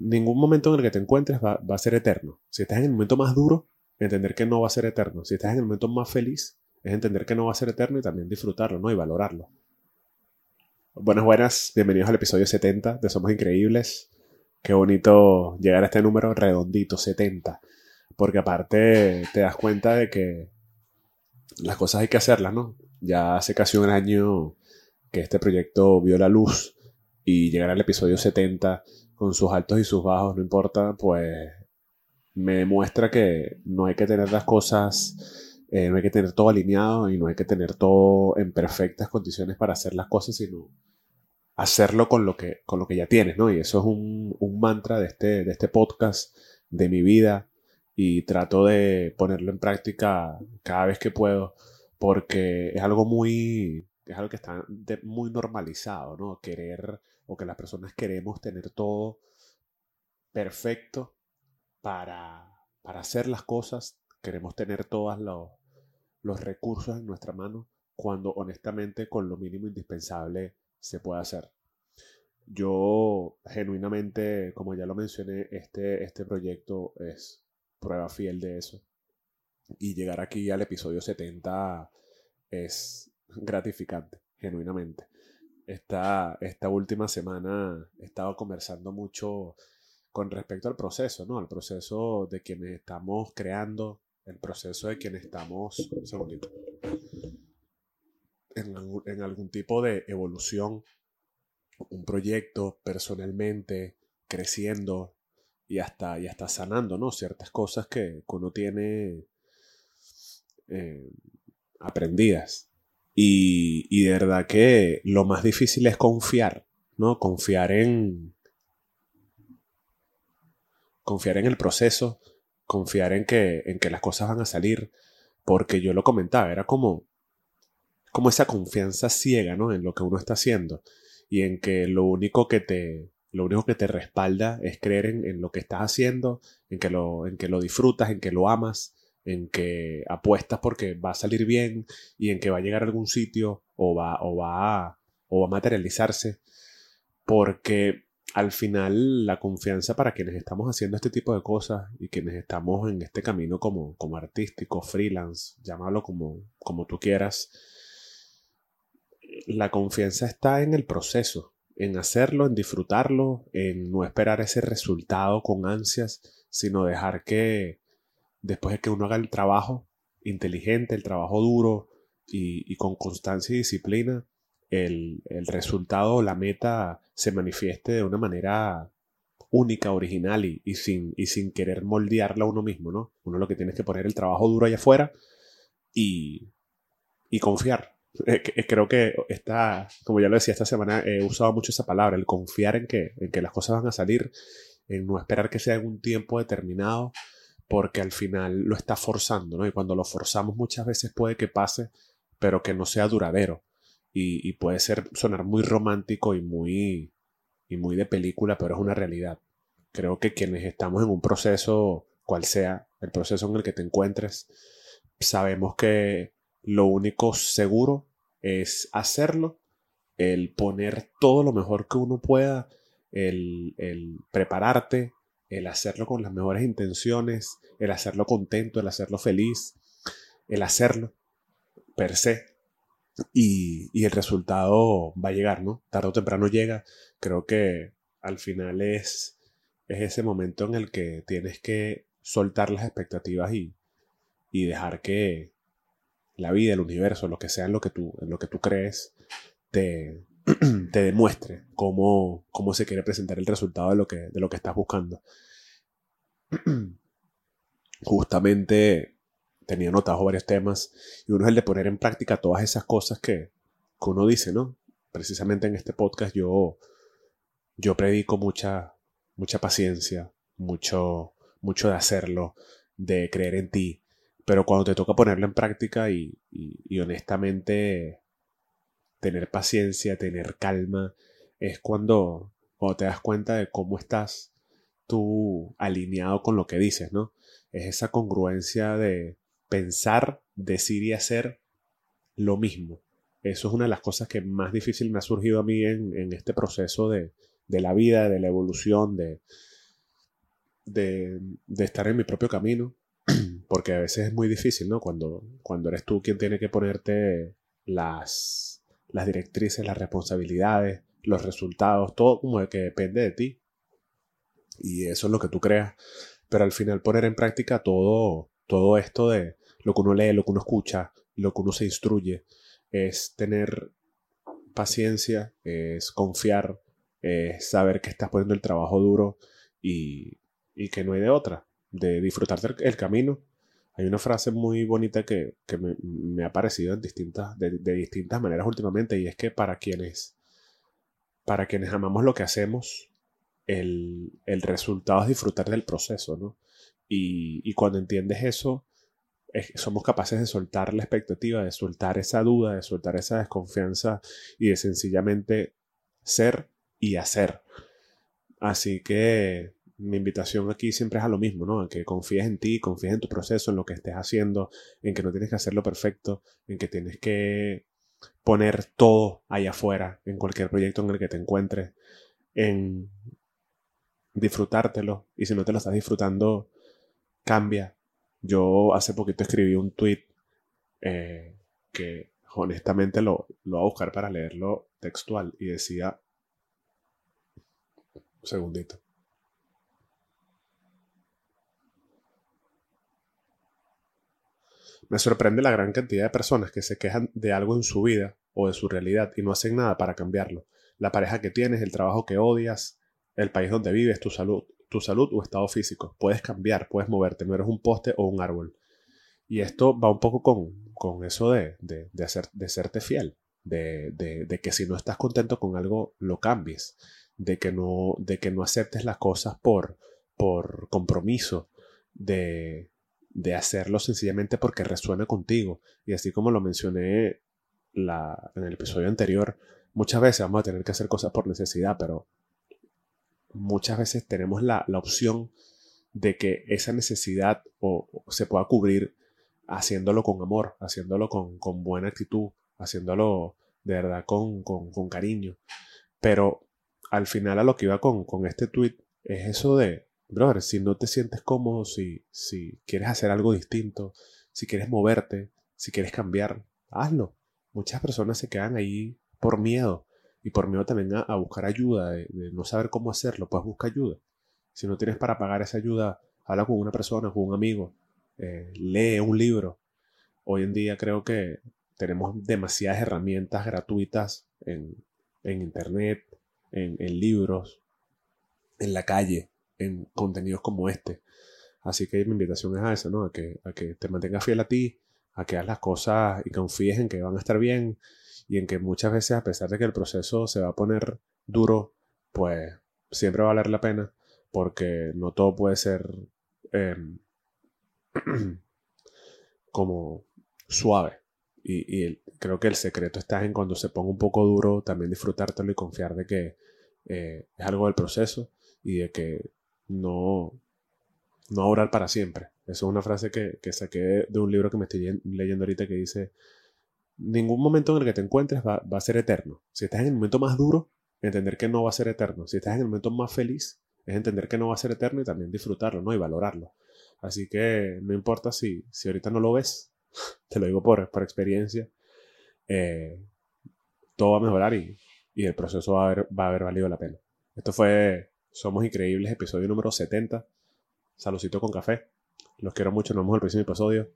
ningún momento en el que te encuentres va, va a ser eterno. Si estás en el momento más duro, entender que no va a ser eterno. Si estás en el momento más feliz, es entender que no va a ser eterno y también disfrutarlo, ¿no? Y valorarlo. Buenas, buenas, bienvenidos al episodio 70 de Somos Increíbles. Qué bonito llegar a este número redondito, 70. Porque aparte te das cuenta de que las cosas hay que hacerlas, ¿no? Ya hace casi un año que este proyecto vio la luz y llegar al episodio 70 con sus altos y sus bajos, no importa, pues me demuestra que no hay que tener las cosas, eh, no hay que tener todo alineado y no hay que tener todo en perfectas condiciones para hacer las cosas, sino hacerlo con lo que, con lo que ya tienes, ¿no? Y eso es un, un mantra de este, de este podcast, de mi vida, y trato de ponerlo en práctica cada vez que puedo, porque es algo muy, es algo que está muy normalizado, ¿no? Querer, o que las personas queremos tener todo perfecto para, para hacer las cosas, queremos tener todos los, los recursos en nuestra mano, cuando honestamente con lo mínimo indispensable se puede hacer. Yo genuinamente, como ya lo mencioné, este, este proyecto es prueba fiel de eso. Y llegar aquí al episodio 70 es gratificante, genuinamente. Esta, esta última semana he estado conversando mucho con respecto al proceso, ¿no? Al proceso de quienes estamos creando, el proceso de quienes estamos, un segundito, en, en algún tipo de evolución, un proyecto personalmente, creciendo y hasta, y hasta sanando, ¿no? Ciertas cosas que, uno tiene eh, aprendidas. Y, de verdad que lo más difícil es confiar, ¿no? Confiar en, confiar en el proceso, confiar en que, en que las cosas van a salir, porque yo lo comentaba, era como, como esa confianza ciega, ¿no? En lo que uno está haciendo y en que lo único que te, lo único que te respalda es creer en, lo que estás haciendo, en que, lo, en que lo disfrutas, en que lo amas, en que apuestas porque va a salir bien y en que va a llegar a algún sitio o va, o va, o va a materializarse. Porque al final la confianza para quienes estamos haciendo este tipo de cosas y quienes estamos en este camino como, como artístico, freelance, llámalo como, como tú quieras, la confianza está en el proceso, en hacerlo, en disfrutarlo, en no esperar ese resultado con ansias, sino dejar que después de que uno haga el trabajo inteligente, el trabajo duro y, con constancia y disciplina, el, el resultado, la meta se manifieste de una manera única, original y, sin, y sin querer moldearla uno mismo, ¿no? Uno lo que tiene es que poner el trabajo duro allá afuera y, y confiar. Eh, eh, creo que está, como ya lo decía esta semana, he usado mucho esa palabra, el confiar en que, en que las cosas van a salir, en no esperar que sea en un tiempo determinado, porque al final lo está forzando, ¿no? Y cuando lo forzamos muchas veces puede que pase, pero que no sea duradero y, puede ser sonar muy romántico y muy, y muy de película, pero es una realidad. Creo que quienes estamos en un proceso, cual sea el proceso en el que te encuentres, sabemos que lo único seguro es hacerlo, el poner todo lo mejor que uno pueda, el, el prepararte, el hacerlo con las mejores intenciones, el hacerlo contento, el hacerlo feliz, el hacerlo per se y, el resultado va a llegar, ¿no? Tarde o temprano llega. Creo que al final es, es ese momento en el que tienes que soltar las expectativas y, y dejar que la vida, el universo, lo que sea lo que tú, en lo que tú crees, te, te demuestre cómo, cómo se quiere presentar el resultado de lo que, de lo que estás buscando. Justamente tenía anotados varios temas y uno es el de poner en práctica todas esas cosas que, uno dice, ¿no? Precisamente en este podcast yo, yo predico mucha, mucha paciencia, mucho, mucho de hacerlo, de creer en ti, pero cuando te toca ponerlo en práctica y, y honestamente tener paciencia, tener calma, es cuando, cuando te das cuenta de cómo estás tú alineado con lo que dices, ¿no? Es esa congruencia de, pensar, decir y hacer lo mismo. Eso es una de las cosas que más difícil me ha surgido a mí en, este proceso de, la vida, de la evolución, de, de, de estar en mi propio camino, porque a veces es muy difícil, ¿no? Cuando, cuando eres tú quien tiene que ponerte las, las directrices, las responsabilidades, los resultados, todo como de que depende de ti. Y eso es lo que tú creas. Pero al final poner en práctica todo, todo esto de lo que uno lee, lo que uno escucha, lo que uno se instruye, es tener paciencia, es confiar, es saber que estás poniendo el trabajo duro y, y que no hay de otra, de disfrutarte el, camino. Hay una frase muy bonita que, que me, ha parecido en distintas, de, de, distintas maneras últimamente y es que para quienes, para quienes amamos lo que hacemos, el, el resultado es disfrutar del proceso, ¿no? Y, y cuando entiendes eso, somos capaces de soltar la expectativa, de soltar esa duda, de soltar esa desconfianza y de sencillamente ser y hacer. Así que mi invitación aquí siempre es a lo mismo, ¿no? A que confíes en ti, confíes en tu proceso, en lo que estés haciendo, en que no tienes que hacerlo perfecto, en que tienes que poner todo ahí afuera, en cualquier proyecto en el que te encuentres, en disfrutártelo. Y si no te lo estás disfrutando, cambia, yo hace poquito escribí un tweet eh, que honestamente lo, lo voy a buscar para leerlo textual y decía... Un segundito. Me sorprende la gran cantidad de personas que se quejan de algo en su vida o de su realidad y no hacen nada para cambiarlo. La pareja que tienes, el trabajo que odias, el país donde vives, tu salud, tu salud o estado físico. Puedes cambiar, puedes moverte, no eres un poste o un árbol. Y esto va un poco con, eso de, de, hacer, de serte fiel, de, de, que si no estás contento con algo, lo cambies, de que no, de que no aceptes las cosas por, por compromiso, de, de hacerlo sencillamente porque resuena contigo. Y así como lo mencioné la, en el episodio anterior, muchas veces vamos a tener que hacer cosas por necesidad, pero muchas veces tenemos la, opción de que esa necesidad o, se pueda cubrir haciéndolo con amor, haciéndolo con, buena actitud, haciéndolo de verdad con, cariño. Pero al final a lo que iba con, este tweet es eso de, brother, si no te sientes cómodo, si, si quieres hacer algo distinto, si quieres moverte, si quieres cambiar, hazlo. Muchas personas se quedan ahí por miedo y por miedo también a, buscar ayuda, de, no saber cómo hacerlo, pues busca ayuda. Si no tienes para pagar esa ayuda, habla con una persona, con un amigo, eh, lee un libro. Hoy en día creo que tenemos demasiadas herramientas gratuitas en, internet, en, libros, en la calle, en contenidos como este. Así que mi invitación es a eso, ¿no? A que, a que te mantengas fiel a ti, a que hagas las cosas y confíes en que van a estar bien y en que muchas veces a pesar de que el proceso se va a poner duro, pues siempre va a valer la pena porque no todo puede ser em, como suave. Y, creo que el secreto está en cuando se ponga un poco duro, también disfrutártelo y confiar de que eh, es algo del proceso y de que no, no orar para siempre. Esa es una frase que, que saqué de un libro que me estoy leyendo ahorita que dice, ningún momento en el que te encuentres va, a ser eterno. Si estás en el momento más duro, entender que no va a ser eterno. Si estás en el momento más feliz, es entender que no va a ser eterno y también disfrutarlo, ¿no? Y valorarlo. Así que no importa si, si ahorita no lo ves, te lo digo por, por experiencia, eh, todo va a mejorar y, y el proceso va a, haber, va a haber valido la pena. Esto fue Somos Increíbles, episodio número 70. Saludcito con café. Los quiero mucho, nos vemos en el próximo episodio.